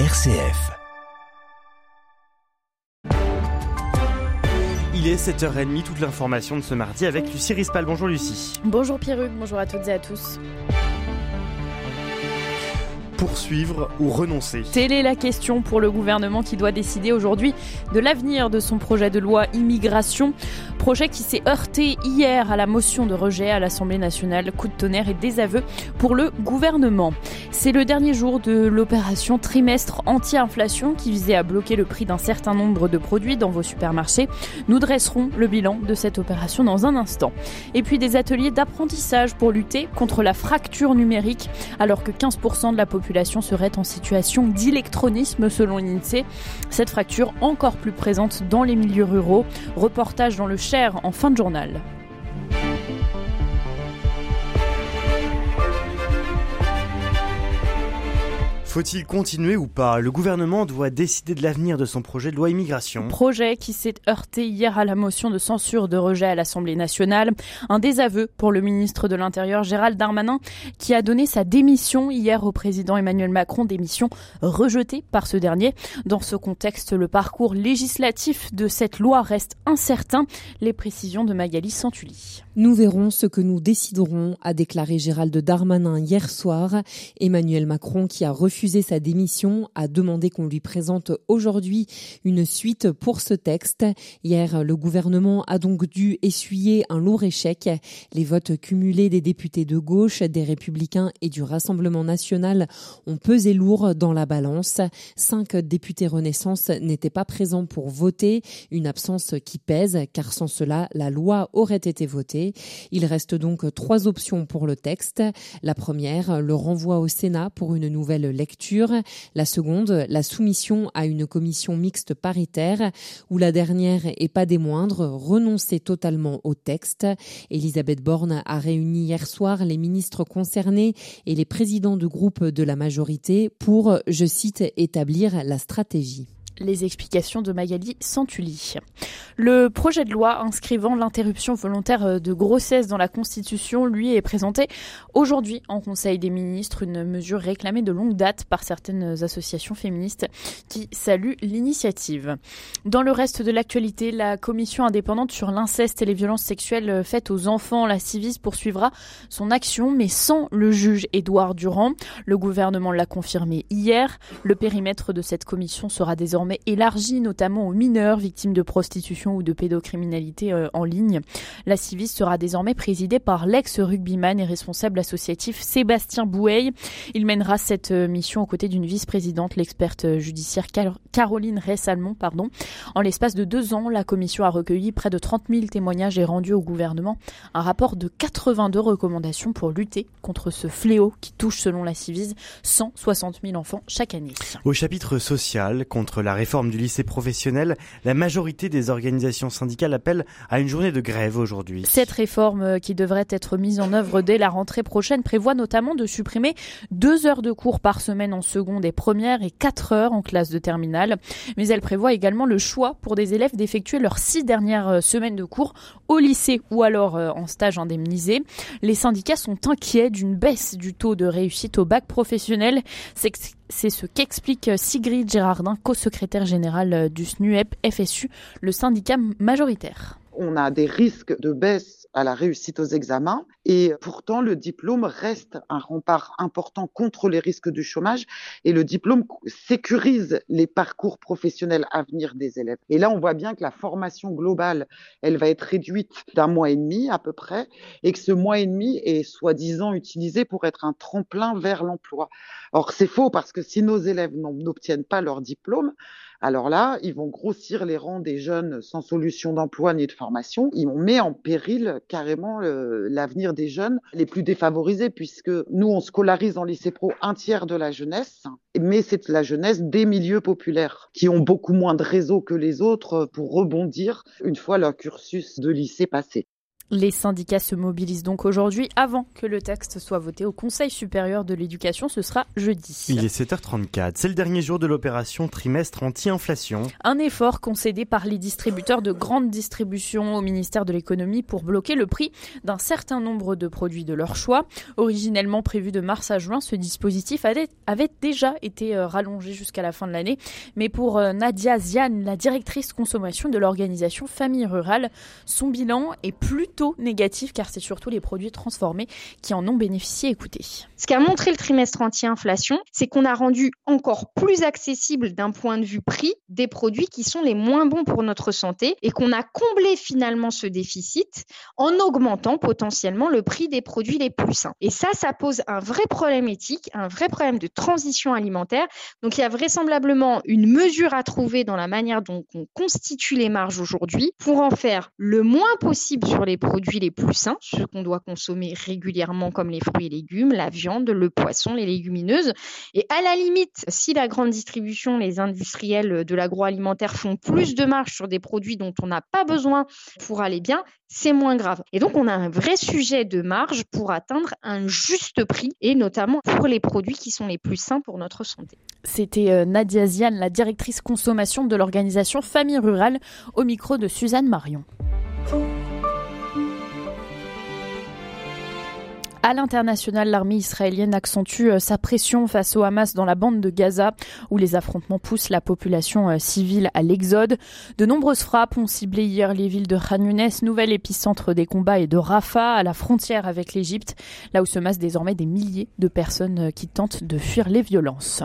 RCF. Il est 7h30, toute l'information de ce mardi avec Lucie Rispal. Bonjour Lucie. Bonjour Pierruc, bonjour à toutes et à tous poursuivre ou renoncer Telle est la question pour le gouvernement qui doit décider aujourd'hui de l'avenir de son projet de loi immigration. Projet qui s'est heurté hier à la motion de rejet à l'Assemblée nationale. Coup de tonnerre et désaveu pour le gouvernement. C'est le dernier jour de l'opération trimestre anti-inflation qui visait à bloquer le prix d'un certain nombre de produits dans vos supermarchés. Nous dresserons le bilan de cette opération dans un instant. Et puis des ateliers d'apprentissage pour lutter contre la fracture numérique alors que 15% de la population serait en situation d'électronisme selon l'INSEE. Cette fracture encore plus présente dans les milieux ruraux. Reportage dans le Cher en fin de journal. Faut-il continuer ou pas? Le gouvernement doit décider de l'avenir de son projet de loi immigration. Projet qui s'est heurté hier à la motion de censure de rejet à l'Assemblée nationale. Un désaveu pour le ministre de l'Intérieur Gérald Darmanin qui a donné sa démission hier au président Emmanuel Macron, démission rejetée par ce dernier. Dans ce contexte, le parcours législatif de cette loi reste incertain. Les précisions de Magali Santulli. Nous verrons ce que nous déciderons, a déclaré Gérald Darmanin hier soir. Emmanuel Macron qui a refusé sa démission, a demandé qu'on lui présente aujourd'hui une suite pour ce texte. Hier, le gouvernement a donc dû essuyer un lourd échec. Les votes cumulés des députés de gauche, des républicains et du Rassemblement national ont pesé lourd dans la balance. Cinq députés Renaissance n'étaient pas présents pour voter, une absence qui pèse car sans cela, la loi aurait été votée. Il reste donc trois options pour le texte. La première, le renvoi au Sénat pour une nouvelle lecture la seconde, la soumission à une commission mixte paritaire, où la dernière, et pas des moindres, renonçait totalement au texte. Elisabeth Borne a réuni hier soir les ministres concernés et les présidents de groupe de la majorité pour, je cite, établir la stratégie les explications de Magali Santulli. Le projet de loi inscrivant l'interruption volontaire de grossesse dans la Constitution, lui, est présenté aujourd'hui en Conseil des ministres, une mesure réclamée de longue date par certaines associations féministes qui saluent l'initiative. Dans le reste de l'actualité, la commission indépendante sur l'inceste et les violences sexuelles faites aux enfants, la Civis, poursuivra son action, mais sans le juge Édouard Durand. Le gouvernement l'a confirmé hier. Le périmètre de cette commission sera désormais mais élargie notamment aux mineurs victimes de prostitution ou de pédocriminalité euh, en ligne. La Civis sera désormais présidée par l'ex-rugbyman et responsable associatif Sébastien Boueil. Il mènera cette euh, mission aux côtés d'une vice-présidente, l'experte euh, judiciaire Caroline Ressalmon. Pardon. En l'espace de deux ans, la commission a recueilli près de 30 000 témoignages et rendu au gouvernement un rapport de 82 recommandations pour lutter contre ce fléau qui touche, selon la Civis, 160 000 enfants chaque année. Au chapitre social, contre la réforme du lycée professionnel, la majorité des organisations syndicales appellent à une journée de grève aujourd'hui. Cette réforme euh, qui devrait être mise en œuvre dès la rentrée prochaine prévoit notamment de supprimer deux heures de cours par semaine en seconde et première et quatre heures en classe de terminale. Mais elle prévoit également le choix pour des élèves d'effectuer leurs six dernières euh, semaines de cours au lycée ou alors euh, en stage indemnisé. Les syndicats sont inquiets d'une baisse du taux de réussite au bac professionnel. C'est ce qu'explique Sigrid Gérardin, co-secrétaire générale du SNUEP FSU, le syndicat majoritaire. On a des risques de baisse à la réussite aux examens. Et pourtant, le diplôme reste un rempart important contre les risques du chômage et le diplôme sécurise les parcours professionnels à venir des élèves. Et là, on voit bien que la formation globale, elle va être réduite d'un mois et demi à peu près et que ce mois et demi est soi-disant utilisé pour être un tremplin vers l'emploi. Or, c'est faux parce que si nos élèves n'obtiennent pas leur diplôme, alors là, ils vont grossir les rangs des jeunes sans solution d'emploi ni de formation. Ils met en péril carrément l'avenir des jeunes les plus défavorisés, puisque nous, on scolarise en lycée pro un tiers de la jeunesse, mais c'est la jeunesse des milieux populaires, qui ont beaucoup moins de réseaux que les autres pour rebondir une fois leur cursus de lycée passé. Les syndicats se mobilisent donc aujourd'hui avant que le texte soit voté au Conseil supérieur de l'éducation. Ce sera jeudi. Il est 7h34. C'est le dernier jour de l'opération trimestre anti-inflation. Un effort concédé par les distributeurs de grande distribution au ministère de l'économie pour bloquer le prix d'un certain nombre de produits de leur choix. Originellement prévu de mars à juin, ce dispositif avait déjà été euh, rallongé jusqu'à la fin de l'année. Mais pour euh, Nadia Zian, la directrice consommation de l'organisation Famille Rurale, son bilan est plutôt négatif car c'est surtout les produits transformés qui en ont bénéficié. Écoutez. Ce qu'a montré le trimestre anti-inflation, c'est qu'on a rendu encore plus accessible d'un point de vue prix des produits qui sont les moins bons pour notre santé et qu'on a comblé finalement ce déficit en augmentant potentiellement le prix des produits les plus sains. Et ça, ça pose un vrai problème éthique, un vrai problème de transition alimentaire. Donc il y a vraisemblablement une mesure à trouver dans la manière dont on constitue les marges aujourd'hui pour en faire le moins possible sur les produits les plus sains, ceux qu'on doit consommer régulièrement comme les fruits et légumes, la viande, le poisson, les légumineuses. Et à la limite, si la grande distribution, les industriels de l'agroalimentaire font plus de marge sur des produits dont on n'a pas besoin pour aller bien, c'est moins grave. Et donc, on a un vrai sujet de marge pour atteindre un juste prix, et notamment pour les produits qui sont les plus sains pour notre santé. C'était euh, Nadia Zian, la directrice consommation de l'organisation Famille Rurale, au micro de Suzanne Marion. À l'international, l'armée israélienne accentue euh, sa pression face au Hamas dans la bande de Gaza, où les affrontements poussent la population euh, civile à l'exode. De nombreuses frappes ont ciblé hier les villes de Khan Younes, nouvel épicentre des combats, et de Rafah, à la frontière avec l'Égypte, là où se massent désormais des milliers de personnes euh, qui tentent de fuir les violences.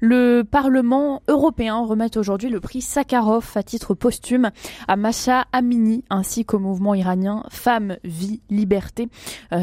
Le Parlement européen remet aujourd'hui le prix Sakharov à titre posthume à Masha Amini, ainsi qu'au mouvement iranien Femmes, Vie, Liberté,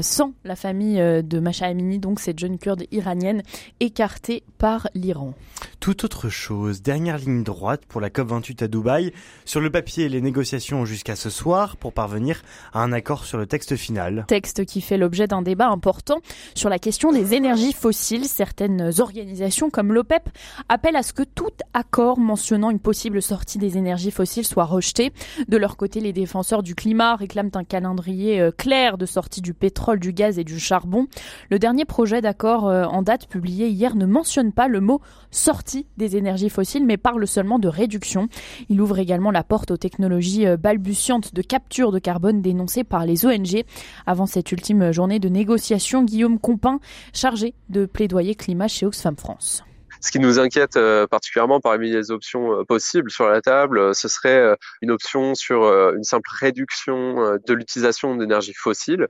sans la famille euh, de Masha Amini, donc cette jeune kurde iranienne écartée par l'Iran. Tout autre chose, dernière ligne droite pour la COP28 à Dubaï. Sur le papier, les négociations jusqu'à ce soir pour parvenir à un accord sur le texte final. Texte qui fait l'objet d'un débat important sur la question des énergies fossiles. Certaines organisations comme l'OPEP appellent à ce que tout accord mentionnant une possible sortie des énergies fossiles soit rejeté. De leur côté, les défenseurs du climat réclament un calendrier euh, clair de sortie du pétrole, du gaz et du charbon. Le dernier projet d'accord euh, en date publié hier ne mentionne pas le mot sortie des énergies fossiles, mais parle seulement de réduction. Il ouvre également la porte aux technologies euh, balbutiantes de capture de carbone dénoncées par les ONG. Avant cette ultime journée de négociation, Guillaume Compin, chargé de plaidoyer climat chez Oxfam France. Ce qui nous inquiète euh, particulièrement parmi les options euh, possibles sur la table, euh, ce serait une option sur une simple réduction de l'utilisation d'énergie fossile,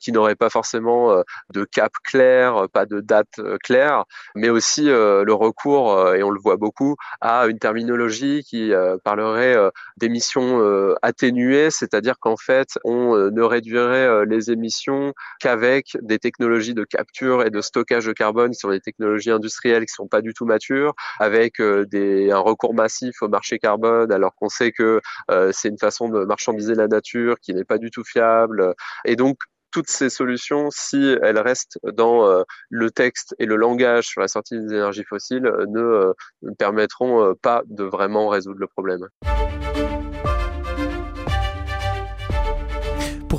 qui n'aurait pas forcément de cap clair, pas de date claire, mais aussi le recours, et on le voit beaucoup, à une terminologie qui parlerait d'émissions atténuées, c'est-à-dire qu'en fait, on ne réduirait les émissions qu'avec des technologies de capture et de stockage de carbone sont des technologies industrielles qui sont pas tout mature, avec euh, des, un recours massif au marché carbone, alors qu'on sait que euh, c'est une façon de marchandiser la nature qui n'est pas du tout fiable. Et donc, toutes ces solutions, si elles restent dans euh, le texte et le langage sur la sortie des énergies fossiles, ne permettront pas de vraiment résoudre le problème.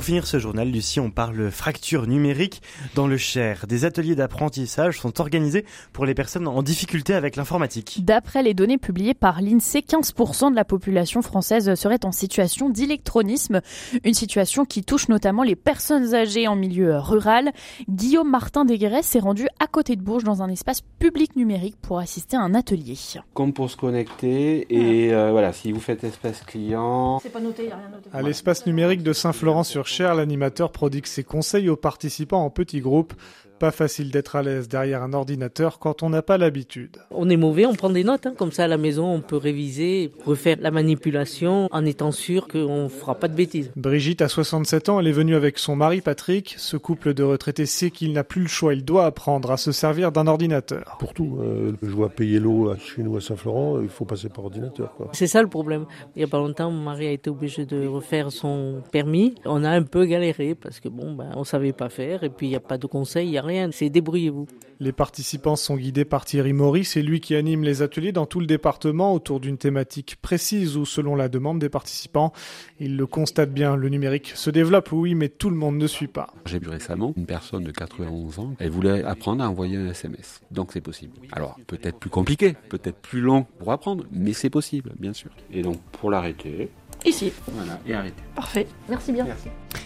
Finir ce journal, Lucie, on parle fracture numérique dans le Cher. Des ateliers d'apprentissage sont organisés pour les personnes en difficulté avec l'informatique. D'après les données publiées par l'INSEE, 15% de la population française serait en situation d'électronisme, une situation qui touche notamment les personnes âgées en milieu rural. Guillaume Martin Desguerres s'est rendu à côté de Bourges dans un espace public numérique pour assister à un atelier. Comme pour se connecter et euh, voilà, si vous faites espace client. C'est pas noté, il a rien noté. À l'espace numérique de Saint-Florent sur Cher, l'animateur prodigue ses conseils aux participants en petits groupes pas facile d'être à l'aise derrière un ordinateur quand on n'a pas l'habitude. On est mauvais, on prend des notes, hein. comme ça à la maison on peut réviser, refaire la manipulation en étant sûr qu'on ne fera pas de bêtises. Brigitte a 67 ans, elle est venue avec son mari Patrick. Ce couple de retraités sait qu'il n'a plus le choix, il doit apprendre à se servir d'un ordinateur. Pour tout, euh, je vois payer l'eau chez nous à Saint-Florent, il faut passer par ordinateur. C'est ça le problème. Il n'y a pas longtemps, mon mari a été obligé de refaire son permis. On a un peu galéré parce que bon, ben, on savait pas faire et puis il n'y a pas de conseils, il n'y a rien, c'est débrouillez-vous. Les participants sont guidés par Thierry Maurice, c'est lui qui anime les ateliers dans tout le département autour d'une thématique précise ou selon la demande des participants. Il le constate bien, le numérique se développe, oui, mais tout le monde ne suit pas. J'ai vu récemment une personne de 91 ans, elle voulait apprendre à envoyer un SMS. Donc c'est possible. Alors peut-être plus compliqué, peut-être plus long pour apprendre, mais c'est possible, bien sûr. Et donc pour l'arrêter, Ici. voilà, et arrêter. Parfait. Merci bien.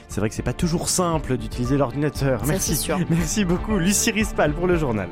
C'est vrai que c'est pas toujours simple d'utiliser l'ordinateur. Ça, Merci. sûr. Merci beaucoup, Lucie Rispal pour le journal.